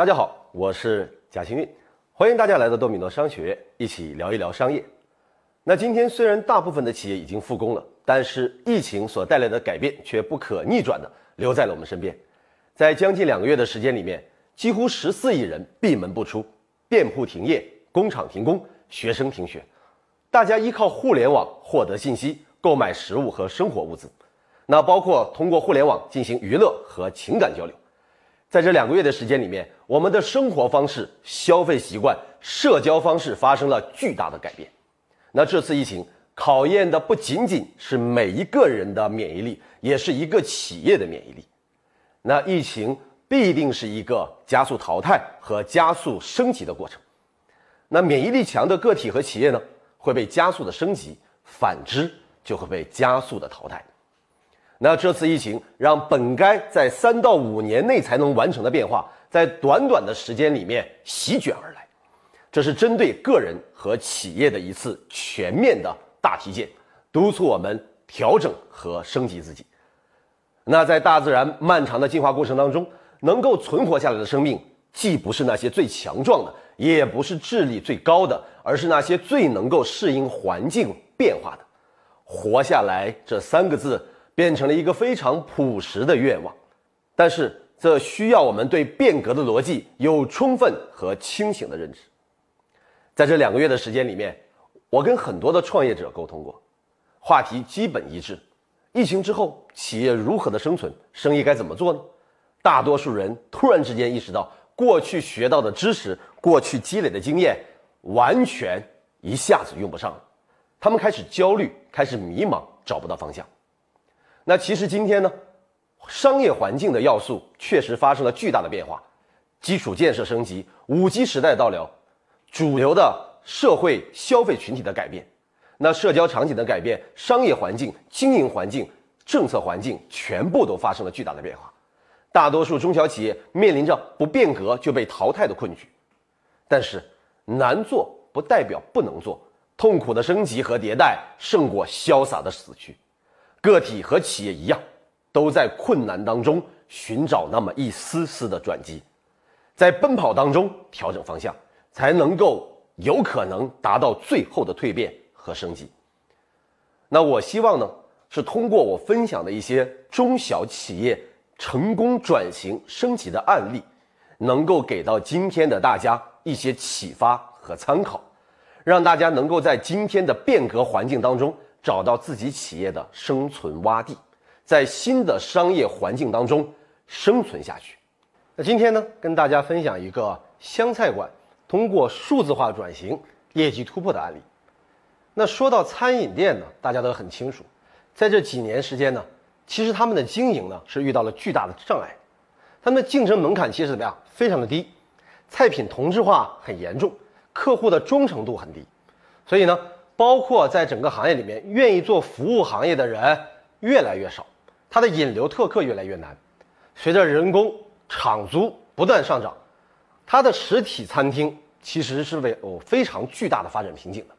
大家好，我是贾新运，欢迎大家来到多米诺商学院，一起聊一聊商业。那今天虽然大部分的企业已经复工了，但是疫情所带来的改变却不可逆转的留在了我们身边。在将近两个月的时间里面，几乎十四亿人闭门不出，店铺停业，工厂停工，学生停学，大家依靠互联网获得信息，购买食物和生活物资，那包括通过互联网进行娱乐和情感交流。在这两个月的时间里面，我们的生活方式、消费习惯、社交方式发生了巨大的改变。那这次疫情考验的不仅仅是每一个人的免疫力，也是一个企业的免疫力。那疫情必定是一个加速淘汰和加速升级的过程。那免疫力强的个体和企业呢，会被加速的升级；反之，就会被加速的淘汰。那这次疫情让本该在三到五年内才能完成的变化，在短短的时间里面席卷而来，这是针对个人和企业的一次全面的大体检，督促我们调整和升级自己。那在大自然漫长的进化过程当中，能够存活下来的生命，既不是那些最强壮的，也不是智力最高的，而是那些最能够适应环境变化的。活下来这三个字。变成了一个非常朴实的愿望，但是这需要我们对变革的逻辑有充分和清醒的认知。在这两个月的时间里面，我跟很多的创业者沟通过，话题基本一致：疫情之后，企业如何的生存，生意该怎么做呢？大多数人突然之间意识到，过去学到的知识，过去积累的经验，完全一下子用不上了。他们开始焦虑，开始迷茫，找不到方向。那其实今天呢，商业环境的要素确实发生了巨大的变化，基础建设升级，五 G 时代到了，主流的社会消费群体的改变，那社交场景的改变，商业环境、经营环境、政策环境全部都发生了巨大的变化，大多数中小企业面临着不变革就被淘汰的困局，但是难做不代表不能做，痛苦的升级和迭代胜过潇洒的死去。个体和企业一样，都在困难当中寻找那么一丝丝的转机，在奔跑当中调整方向，才能够有可能达到最后的蜕变和升级。那我希望呢，是通过我分享的一些中小企业成功转型升级的案例，能够给到今天的大家一些启发和参考，让大家能够在今天的变革环境当中。找到自己企业的生存洼地，在新的商业环境当中生存下去。那今天呢，跟大家分享一个湘菜馆通过数字化转型业绩突破的案例。那说到餐饮店呢，大家都很清楚，在这几年时间呢，其实他们的经营呢是遇到了巨大的障碍，他们的竞争门槛其实怎么样？非常的低，菜品同质化很严重，客户的忠诚度很低，所以呢。包括在整个行业里面，愿意做服务行业的人越来越少，它的引流特客越来越难。随着人工、厂租不断上涨，它的实体餐厅其实是为有非常巨大的发展瓶颈的。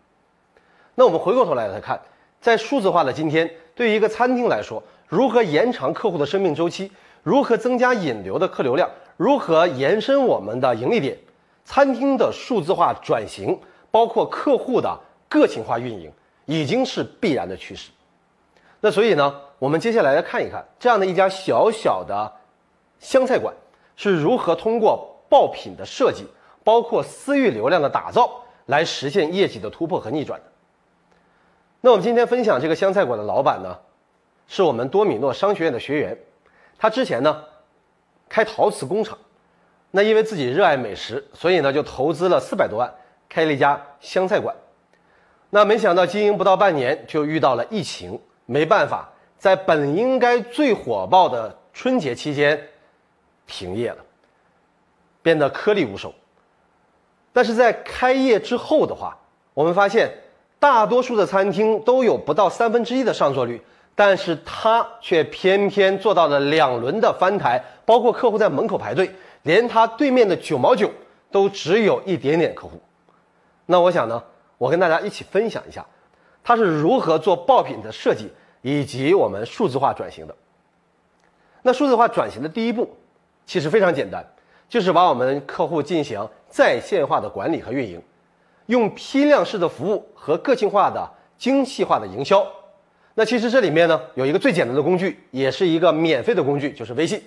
那我们回过头来来看，在数字化的今天，对于一个餐厅来说，如何延长客户的生命周期，如何增加引流的客流量，如何延伸我们的盈利点，餐厅的数字化转型，包括客户的。个性化运营已经是必然的趋势，那所以呢，我们接下来来看一看这样的一家小小的湘菜馆是如何通过爆品的设计，包括私域流量的打造，来实现业绩的突破和逆转的。那我们今天分享这个湘菜馆的老板呢，是我们多米诺商学院的学员，他之前呢开陶瓷工厂，那因为自己热爱美食，所以呢就投资了四百多万开了一家湘菜馆。那没想到经营不到半年就遇到了疫情，没办法，在本应该最火爆的春节期间停业了，变得颗粒无收。但是在开业之后的话，我们发现大多数的餐厅都有不到三分之一的上座率，但是他却偏偏做到了两轮的翻台，包括客户在门口排队，连他对面的九毛九都只有一点点客户。那我想呢？我跟大家一起分享一下，它是如何做爆品的设计，以及我们数字化转型的。那数字化转型的第一步，其实非常简单，就是把我们客户进行在线化的管理和运营，用批量式的服务和个性化的精细化的营销。那其实这里面呢有一个最简单的工具，也是一个免费的工具，就是微信。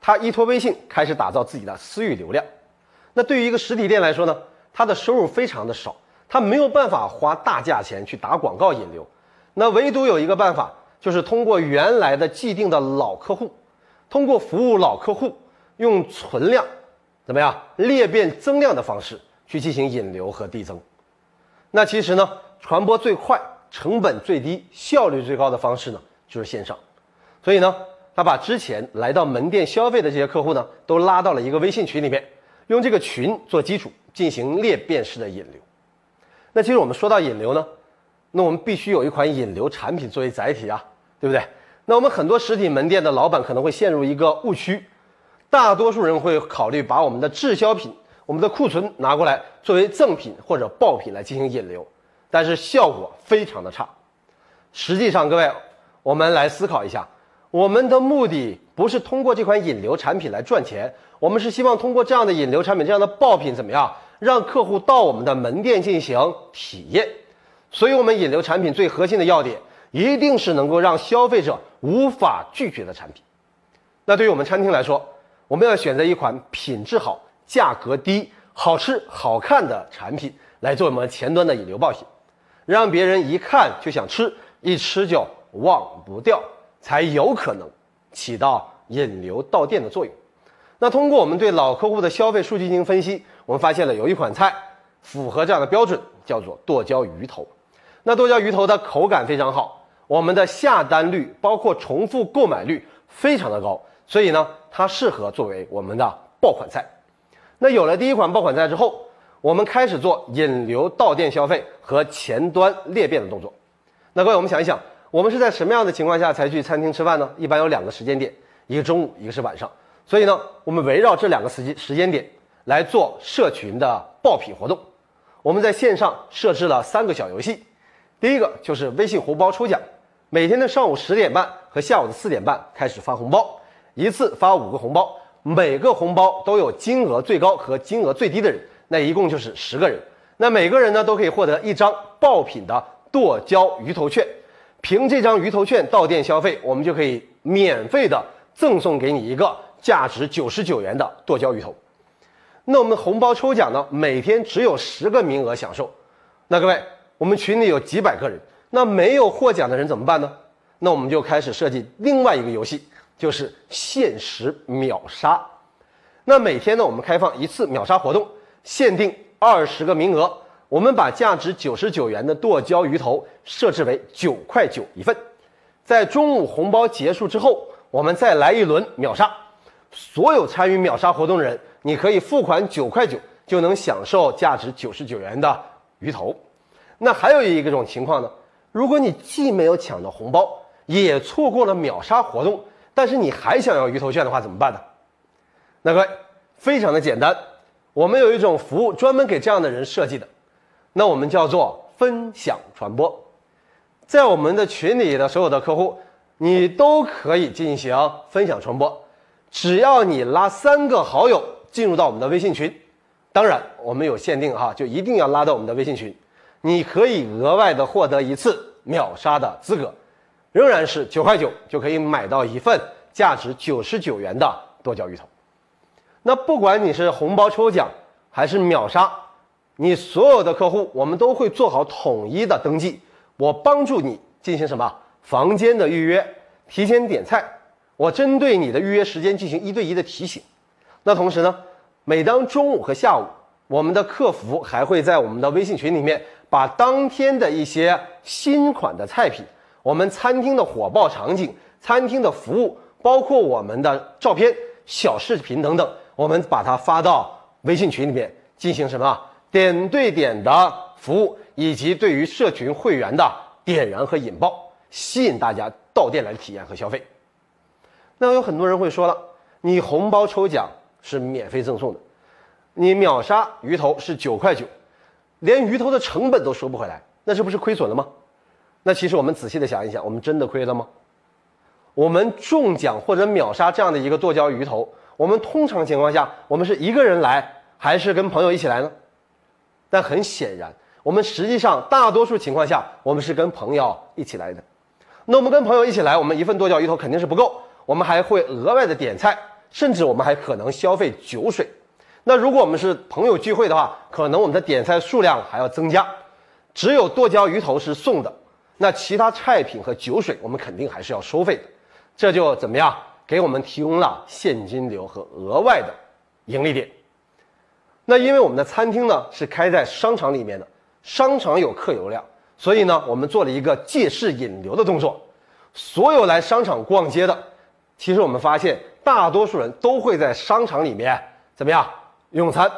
它依托微信开始打造自己的私域流量。那对于一个实体店来说呢，它的收入非常的少，他没有办法花大价钱去打广告引流。那唯独有一个办法，就是通过原来的既定的老客户，通过服务老客户，用存量怎么样裂变增量的方式去进行引流和递增。那其实呢，传播最快、成本最低、效率最高的方式呢，就是线上。所以呢，他把之前来到门店消费的这些客户呢，都拉到了一个微信群里面。用这个群做基础进行裂变式的引流，那其实我们说到引流呢，那我们必须有一款引流产品作为载体啊，对不对？那我们很多实体门店的老板可能会陷入一个误区，大多数人会考虑把我们的滞销品、我们的库存拿过来作为赠品或者爆品来进行引流，但是效果非常的差。实际上，各位，我们来思考一下。我们的目的不是通过这款引流产品来赚钱，我们是希望通过这样的引流产品、这样的爆品怎么样，让客户到我们的门店进行体验。所以，我们引流产品最核心的要点，一定是能够让消费者无法拒绝的产品。那对于我们餐厅来说，我们要选择一款品质好、价格低、好吃好看的产品来做我们前端的引流爆品，让别人一看就想吃，一吃就忘不掉。才有可能起到引流到店的作用。那通过我们对老客户的消费数据进行分析，我们发现了有一款菜符合这样的标准，叫做剁椒鱼头。那剁椒鱼头的口感非常好，我们的下单率包括重复购买率非常的高，所以呢，它适合作为我们的爆款菜。那有了第一款爆款菜之后，我们开始做引流到店消费和前端裂变的动作。那各位，我们想一想。我们是在什么样的情况下才去餐厅吃饭呢？一般有两个时间点，一个中午，一个是晚上。所以呢，我们围绕这两个时间时间点来做社群的爆品活动。我们在线上设置了三个小游戏，第一个就是微信红包抽奖，每天的上午十点半和下午的四点半开始发红包，一次发五个红包，每个红包都有金额最高和金额最低的人，那一共就是十个人。那每个人呢都可以获得一张爆品的剁椒鱼头券。凭这张鱼头券到店消费，我们就可以免费的赠送给你一个价值九十九元的剁椒鱼头。那我们红包抽奖呢？每天只有十个名额享受。那各位，我们群里有几百个人，那没有获奖的人怎么办呢？那我们就开始设计另外一个游戏，就是限时秒杀。那每天呢，我们开放一次秒杀活动，限定二十个名额。我们把价值九十九元的剁椒鱼头设置为九块九一份，在中午红包结束之后，我们再来一轮秒杀。所有参与秒杀活动的人，你可以付款九块九就能享受价值九十九元的鱼头。那还有一个种情况呢，如果你既没有抢到红包，也错过了秒杀活动，但是你还想要鱼头券的话，怎么办呢？那各位，非常的简单，我们有一种服务专门给这样的人设计的。那我们叫做分享传播，在我们的群里的所有的客户，你都可以进行分享传播，只要你拉三个好友进入到我们的微信群，当然我们有限定哈，就一定要拉到我们的微信群，你可以额外的获得一次秒杀的资格，仍然是九块九就可以买到一份价值九十九元的剁椒鱼头。那不管你是红包抽奖还是秒杀。你所有的客户，我们都会做好统一的登记。我帮助你进行什么房间的预约、提前点菜。我针对你的预约时间进行一对一的提醒。那同时呢，每当中午和下午，我们的客服还会在我们的微信群里面把当天的一些新款的菜品、我们餐厅的火爆场景、餐厅的服务，包括我们的照片、小视频等等，我们把它发到微信群里面进行什么？点对点的服务，以及对于社群会员的点燃和引爆，吸引大家到店来体验和消费。那有很多人会说了，你红包抽奖是免费赠送的，你秒杀鱼头是九块九，连鱼头的成本都收不回来，那这不是亏损了吗？那其实我们仔细的想一想，我们真的亏了吗？我们中奖或者秒杀这样的一个剁椒鱼头，我们通常情况下，我们是一个人来，还是跟朋友一起来呢？但很显然，我们实际上大多数情况下，我们是跟朋友一起来的。那我们跟朋友一起来，我们一份剁椒鱼头肯定是不够，我们还会额外的点菜，甚至我们还可能消费酒水。那如果我们是朋友聚会的话，可能我们的点菜数量还要增加。只有剁椒鱼头是送的，那其他菜品和酒水我们肯定还是要收费的。这就怎么样？给我们提供了现金流和额外的盈利点。那因为我们的餐厅呢是开在商场里面的，商场有客流量，所以呢我们做了一个借势引流的动作。所有来商场逛街的，其实我们发现大多数人都会在商场里面怎么样用餐。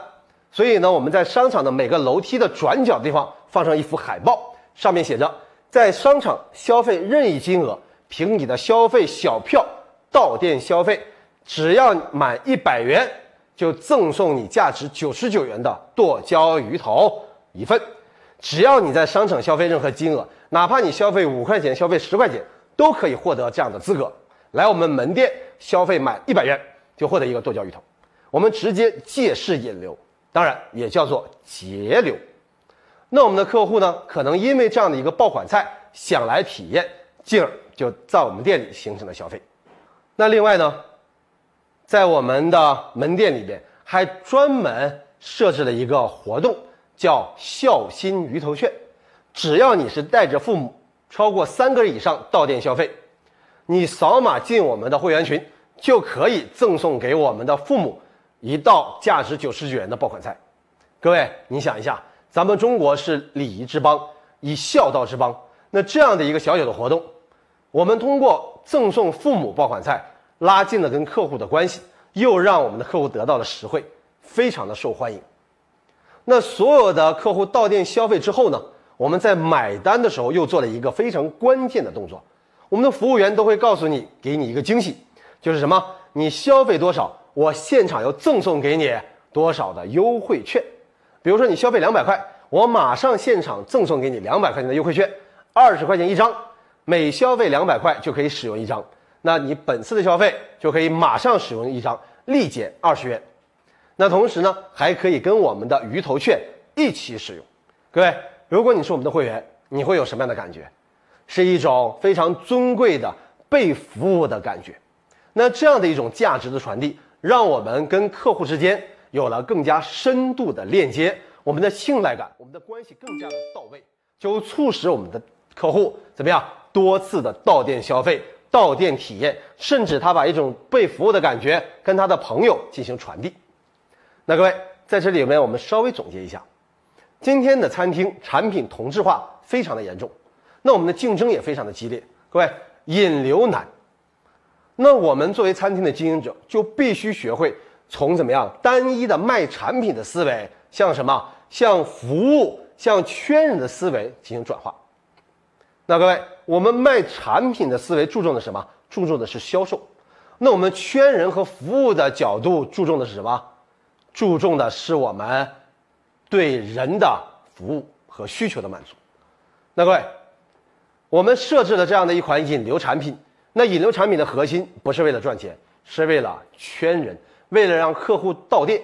所以呢我们在商场的每个楼梯的转角地方放上一幅海报，上面写着：在商场消费任意金额，凭你的消费小票到店消费，只要满一百元。就赠送你价值九十九元的剁椒鱼头一份，只要你在商场消费任何金额，哪怕你消费五块钱、消费十块钱，都可以获得这样的资格。来我们门店消费满一百元，就获得一个剁椒鱼头。我们直接借势引流，当然也叫做节流。那我们的客户呢，可能因为这样的一个爆款菜想来体验，进而就在我们店里形成了消费。那另外呢？在我们的门店里边，还专门设置了一个活动，叫孝心鱼头券。只要你是带着父母超过三个人以上到店消费，你扫码进我们的会员群，就可以赠送给我们的父母一道价值九十九元的爆款菜。各位，你想一下，咱们中国是礼仪之邦，以孝道之邦。那这样的一个小小的活动，我们通过赠送父母爆款菜。拉近了跟客户的关系，又让我们的客户得到了实惠，非常的受欢迎。那所有的客户到店消费之后呢，我们在买单的时候又做了一个非常关键的动作，我们的服务员都会告诉你，给你一个惊喜，就是什么？你消费多少，我现场要赠送给你多少的优惠券。比如说你消费两百块，我马上现场赠送给你两百块钱的优惠券，二十块钱一张，每消费两百块就可以使用一张。那你本次的消费就可以马上使用一张，立减二十元。那同时呢，还可以跟我们的鱼头券一起使用。各位，如果你是我们的会员，你会有什么样的感觉？是一种非常尊贵的被服务的感觉。那这样的一种价值的传递，让我们跟客户之间有了更加深度的链接，我们的信赖感，我们的关系更加的到位，就促使我们的客户怎么样多次的到店消费。到店体验，甚至他把一种被服务的感觉跟他的朋友进行传递。那各位在这里面，我们稍微总结一下，今天的餐厅产品同质化非常的严重，那我们的竞争也非常的激烈。各位引流难，那我们作为餐厅的经营者就必须学会从怎么样单一的卖产品的思维，向什么向服务、向圈人的思维进行转化。那各位，我们卖产品的思维注重的什么？注重的是销售。那我们圈人和服务的角度注重的是什么？注重的是我们对人的服务和需求的满足。那各位，我们设置了这样的一款引流产品。那引流产品的核心不是为了赚钱，是为了圈人，为了让客户到店。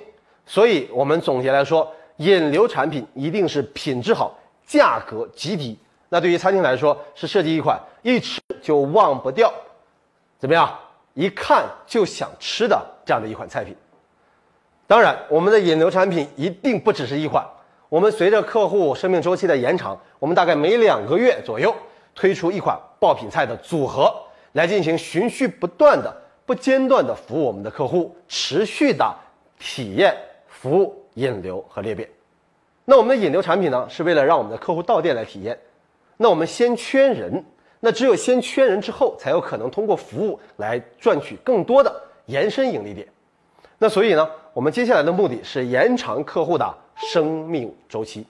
所以我们总结来说，引流产品一定是品质好，价格极低。那对于餐厅来说，是设计一款一吃就忘不掉，怎么样？一看就想吃的这样的一款菜品。当然，我们的引流产品一定不只是一款。我们随着客户生命周期的延长，我们大概每两个月左右推出一款爆品菜的组合，来进行循序不断的、不间断的服务我们的客户，持续的体验、服务、引流和裂变。那我们的引流产品呢，是为了让我们的客户到店来体验。那我们先圈人，那只有先圈人之后，才有可能通过服务来赚取更多的延伸盈利点。那所以呢，我们接下来的目的是延长客户的生命周期。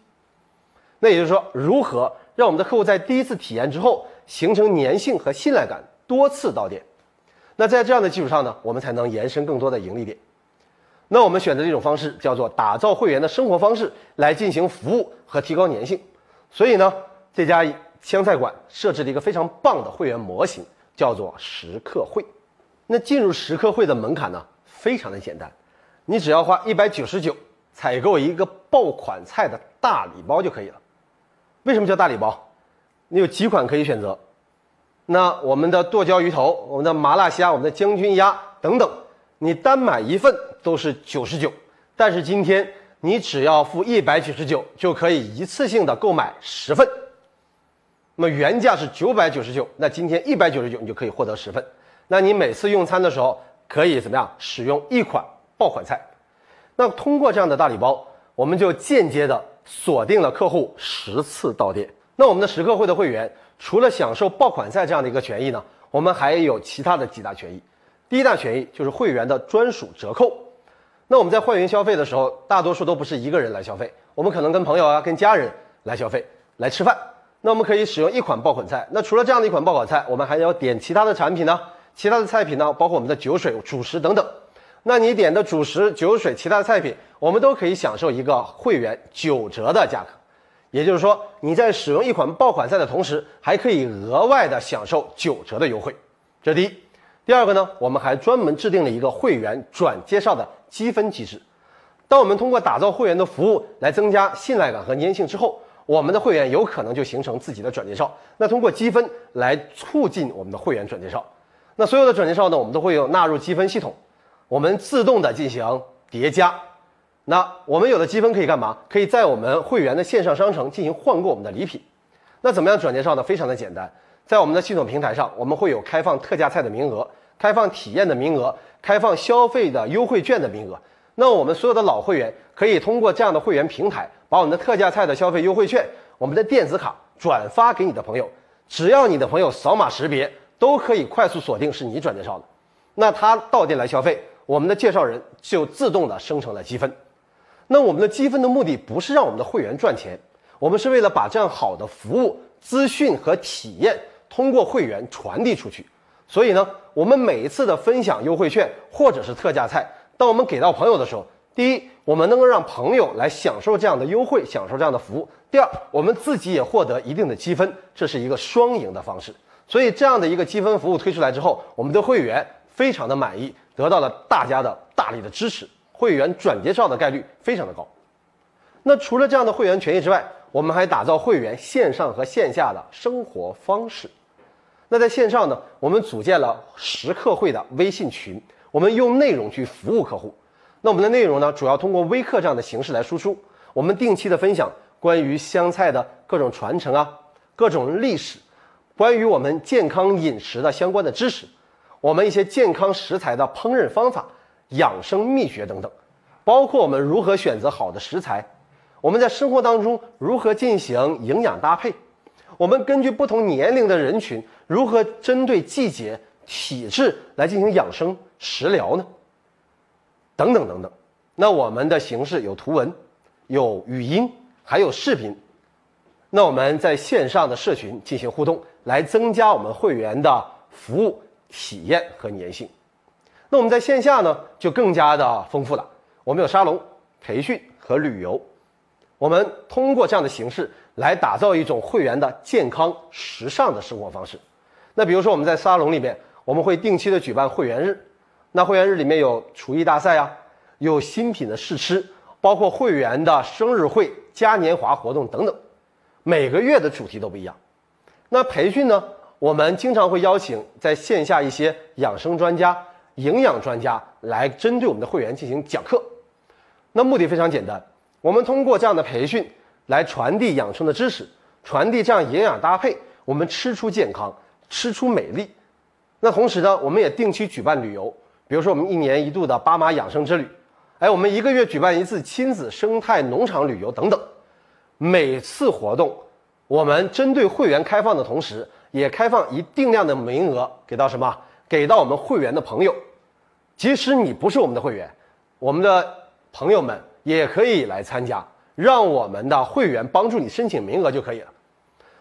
那也就是说，如何让我们的客户在第一次体验之后形成粘性和信赖感，多次到店。那在这样的基础上呢，我们才能延伸更多的盈利点。那我们选择的一种方式叫做打造会员的生活方式来进行服务和提高粘性。所以呢。这家湘菜馆设置了一个非常棒的会员模型，叫做食客会。那进入食客会的门槛呢非常的简单，你只要花一百九十九采购一个爆款菜的大礼包就可以了。为什么叫大礼包？你有几款可以选择？那我们的剁椒鱼头、我们的麻辣虾、我们的将军鸭等等，你单买一份都是九十九，但是今天你只要付一百九十九就可以一次性的购买十份。那么原价是九百九十九，那今天一百九十九你就可以获得十份。那你每次用餐的时候可以怎么样使用一款爆款菜？那通过这样的大礼包，我们就间接的锁定了客户十次到店。那我们的食客会的会员。除了享受爆款赛这样的一个权益呢，我们还有其他的几大权益。第一大权益就是会员的专属折扣。那我们在会员消费的时候，大多数都不是一个人来消费，我们可能跟朋友啊、跟家人来消费来吃饭。那我们可以使用一款爆款菜。那除了这样的一款爆款菜，我们还要点其他的产品呢，其他的菜品呢，包括我们的酒水、主食等等。那你点的主食、酒水、其他的菜品，我们都可以享受一个会员九折的价格。也就是说，你在使用一款爆款赛的同时，还可以额外的享受九折的优惠。这第一。第二个呢，我们还专门制定了一个会员转介绍的积分机制。当我们通过打造会员的服务来增加信赖感和粘性之后，我们的会员有可能就形成自己的转介绍。那通过积分来促进我们的会员转介绍。那所有的转介绍呢，我们都会有纳入积分系统，我们自动的进行叠加。那我们有的积分可以干嘛？可以在我们会员的线上商城进行换购我们的礼品。那怎么样转介绍呢？非常的简单，在我们的系统平台上，我们会有开放特价菜的名额、开放体验的名额、开放消费的优惠券的名额。那我们所有的老会员可以通过这样的会员平台，把我们的特价菜的消费优惠券、我们的电子卡转发给你的朋友。只要你的朋友扫码识别，都可以快速锁定是你转介绍的。那他到店来消费，我们的介绍人就自动的生成了积分。那我们的积分的目的不是让我们的会员赚钱，我们是为了把这样好的服务、资讯和体验通过会员传递出去。所以呢，我们每一次的分享优惠券或者是特价菜，当我们给到朋友的时候，第一，我们能够让朋友来享受这样的优惠，享受这样的服务；第二，我们自己也获得一定的积分，这是一个双赢的方式。所以这样的一个积分服务推出来之后，我们的会员非常的满意，得到了大家的大力的支持。会员转介绍的概率非常的高。那除了这样的会员权益之外，我们还打造会员线上和线下的生活方式。那在线上呢，我们组建了食客会的微信群，我们用内容去服务客户。那我们的内容呢，主要通过微课这样的形式来输出。我们定期的分享关于湘菜的各种传承啊，各种历史，关于我们健康饮食的相关的知识，我们一些健康食材的烹饪方法。养生秘诀等等，包括我们如何选择好的食材，我们在生活当中如何进行营养搭配，我们根据不同年龄的人群如何针对季节、体质来进行养生食疗呢？等等等等。那我们的形式有图文、有语音，还有视频。那我们在线上的社群进行互动，来增加我们会员的服务体验和粘性。那我们在线下呢，就更加的丰富了。我们有沙龙、培训和旅游，我们通过这样的形式来打造一种会员的健康时尚的生活方式。那比如说我们在沙龙里面，我们会定期的举办会员日。那会员日里面有厨艺大赛啊，有新品的试吃，包括会员的生日会、嘉年华活动等等。每个月的主题都不一样。那培训呢，我们经常会邀请在线下一些养生专家。营养专家来针对我们的会员进行讲课，那目的非常简单，我们通过这样的培训来传递养生的知识，传递这样营养搭配，我们吃出健康，吃出美丽。那同时呢，我们也定期举办旅游，比如说我们一年一度的巴马养生之旅，哎，我们一个月举办一次亲子生态农场旅游等等。每次活动，我们针对会员开放的同时，也开放一定量的名额给到什么？给到我们会员的朋友，即使你不是我们的会员，我们的朋友们也可以来参加，让我们的会员帮助你申请名额就可以了。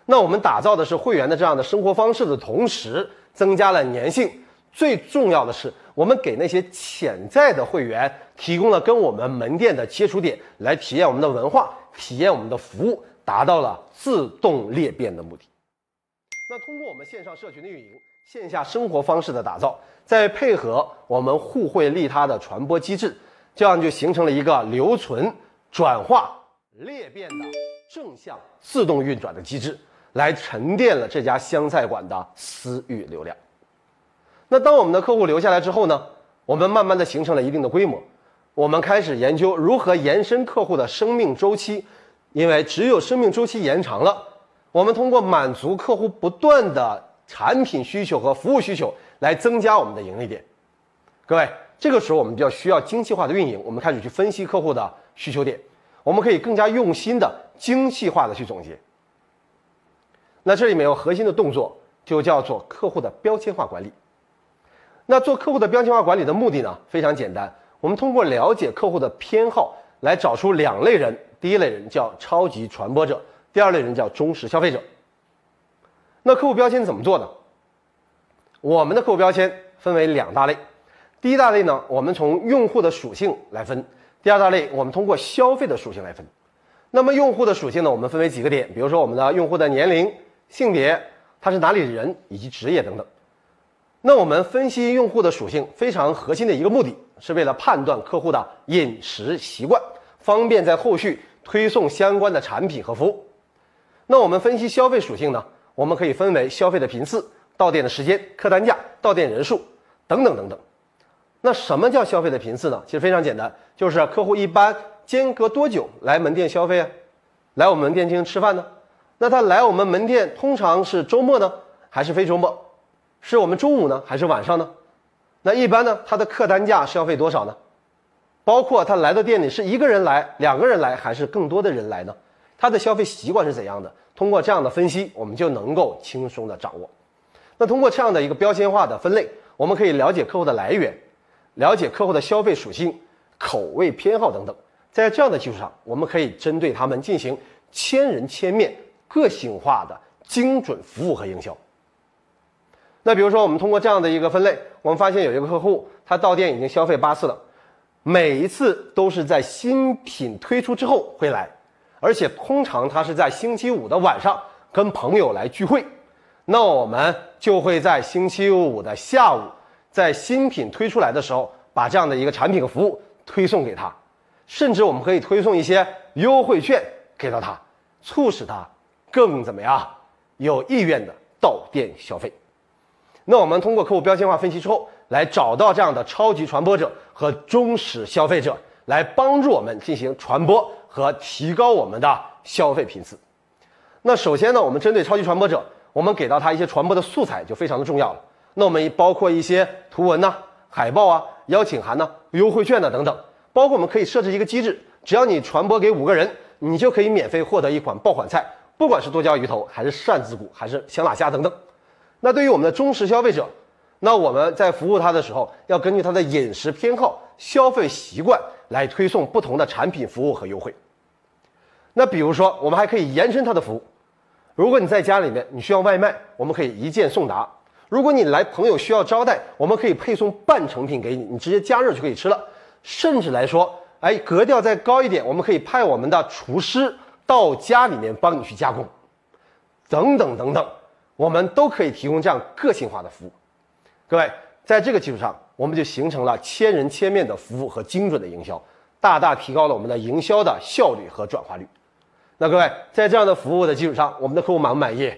那我们打造的是会员的这样的生活方式的同时，增加了粘性。最重要的是，我们给那些潜在的会员提供了跟我们门店的接触点，来体验我们的文化，体验我们的服务，达到了自动裂变的目的。那通过我们线上社群的运营。线下生活方式的打造，再配合我们互惠利他的传播机制，这样就形成了一个留存、转化、裂变的正向自动运转的机制，来沉淀了这家湘菜馆的私域流量。那当我们的客户留下来之后呢，我们慢慢的形成了一定的规模，我们开始研究如何延伸客户的生命周期，因为只有生命周期延长了，我们通过满足客户不断的产品需求和服务需求来增加我们的盈利点。各位，这个时候我们就要需要精细化的运营，我们开始去分析客户的需求点，我们可以更加用心的精细化的去总结。那这里面有核心的动作，就叫做客户的标签化管理。那做客户的标签化管理的目的呢，非常简单，我们通过了解客户的偏好，来找出两类人。第一类人叫超级传播者，第二类人叫忠实消费者。那客户标签怎么做呢？我们的客户标签分为两大类，第一大类呢，我们从用户的属性来分；第二大类，我们通过消费的属性来分。那么用户的属性呢，我们分为几个点，比如说我们的用户的年龄、性别，他是哪里人，以及职业等等。那我们分析用户的属性，非常核心的一个目的是为了判断客户的饮食习惯，方便在后续推送相关的产品和服务。那我们分析消费属性呢？我们可以分为消费的频次、到店的时间、客单价、到店人数等等等等。那什么叫消费的频次呢？其实非常简单，就是客户一般间隔多久来门店消费啊？来我们门店进行吃饭呢？那他来我们门店通常是周末呢，还是非周末？是我们中午呢，还是晚上呢？那一般呢，他的客单价消费多少呢？包括他来到店里是一个人来、两个人来，还是更多的人来呢？他的消费习惯是怎样的？通过这样的分析，我们就能够轻松的掌握。那通过这样的一个标签化的分类，我们可以了解客户的来源，了解客户的消费属性、口味偏好等等。在这样的基础上，我们可以针对他们进行千人千面、个性化的精准服务和营销。那比如说，我们通过这样的一个分类，我们发现有一个客户，他到店已经消费八次了，每一次都是在新品推出之后会来，而且通常他是在星期五的晚上跟朋友来聚会，那我们就会在星期五的下午，在新品推出来的时候，把这样的一个产品和服务推送给他，甚至我们可以推送一些优惠券给到他，促使他更怎么样，有意愿的到店消费。那我们通过客户标签化分析之后，来找到这样的超级传播者和忠实消费者，来帮助我们进行传播和提高我们的消费频次。那首先呢，我们针对超级传播者，我们给到他一些传播的素材就非常的重要了。那我们包括一些图文呐、海报啊、邀请函呐、优惠券呐等等，包括我们可以设置一个机制，只要你传播给五个人，你就可以免费获得一款爆款菜，不管是剁椒鱼头，还是扇子骨，还是香辣虾等等。那对于我们的忠实消费者，那我们在服务他的时候，要根据他的饮食偏好、消费习惯来推送不同的产品、服务和优惠。那比如说，我们还可以延伸它的服务。如果你在家里面你需要外卖，我们可以一键送达；如果你来朋友需要招待，我们可以配送半成品给你，你直接加热就可以吃了。甚至来说，哎，格调再高一点，我们可以派我们的厨师到家里面帮你去加工，等等等等。我们都可以提供这样个性化的服务，各位，在这个基础上，我们就形成了千人千面的服务和精准的营销，大大提高了我们的营销的效率和转化率。那各位，在这样的服务的基础上，我们的客户满不满意？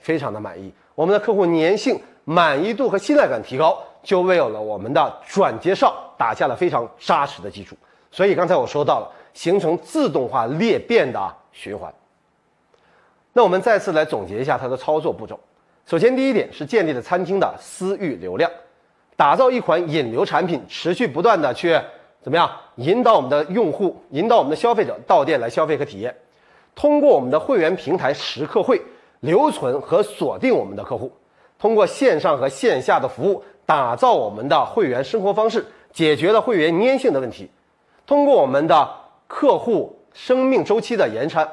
非常的满意。我们的客户粘性、满意度和信赖感提高，就为有了我们的转介绍打下了非常扎实的基础。所以刚才我说到了，形成自动化裂变的循环。那我们再次来总结一下它的操作步骤。首先，第一点是建立了餐厅的私域流量，打造一款引流产品，持续不断的去怎么样引导我们的用户，引导我们的消费者到店来消费和体验。通过我们的会员平台实客会留存和锁定我们的客户，通过线上和线下的服务打造我们的会员生活方式，解决了会员粘性的问题。通过我们的客户生命周期的延长，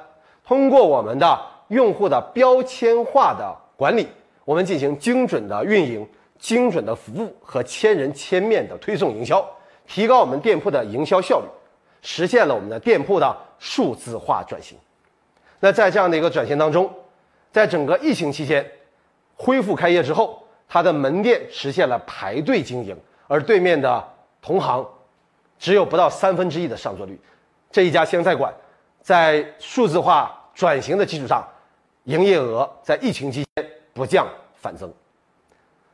通过我们的用户的标签化的管理，我们进行精准的运营、精准的服务和千人千面的推送营销，提高我们店铺的营销效率，实现了我们的店铺的数字化转型。那在这样的一个转型当中，在整个疫情期间恢复开业之后，它的门店实现了排队经营，而对面的同行只有不到三分之一的上座率。这一家湘菜馆在数字化转型的基础上，营业额在疫情期间不降反增。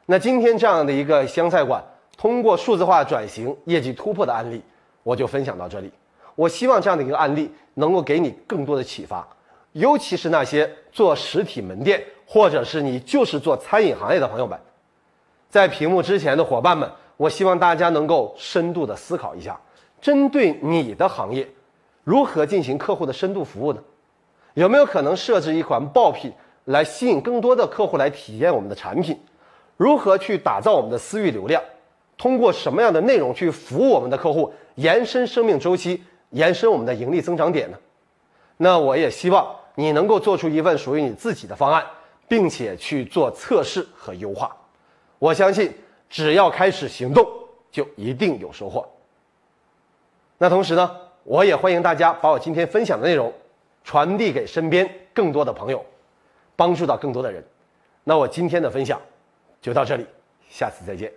那今天这样的一个湘菜馆通过数字化转型业绩突破的案例，我就分享到这里。我希望这样的一个案例能够给你更多的启发，尤其是那些做实体门店或者是你就是做餐饮行业的朋友们，在屏幕之前的伙伴们，我希望大家能够深度的思考一下，针对你的行业，如何进行客户的深度服务呢？有没有可能设置一款爆品来吸引更多的客户来体验我们的产品？如何去打造我们的私域流量？通过什么样的内容去服务我们的客户，延伸生命周期，延伸我们的盈利增长点呢？那我也希望你能够做出一份属于你自己的方案，并且去做测试和优化。我相信，只要开始行动，就一定有收获。那同时呢，我也欢迎大家把我今天分享的内容传递给身边更多的朋友，帮助到更多的人。那我今天的分享。就到这里，下次再见。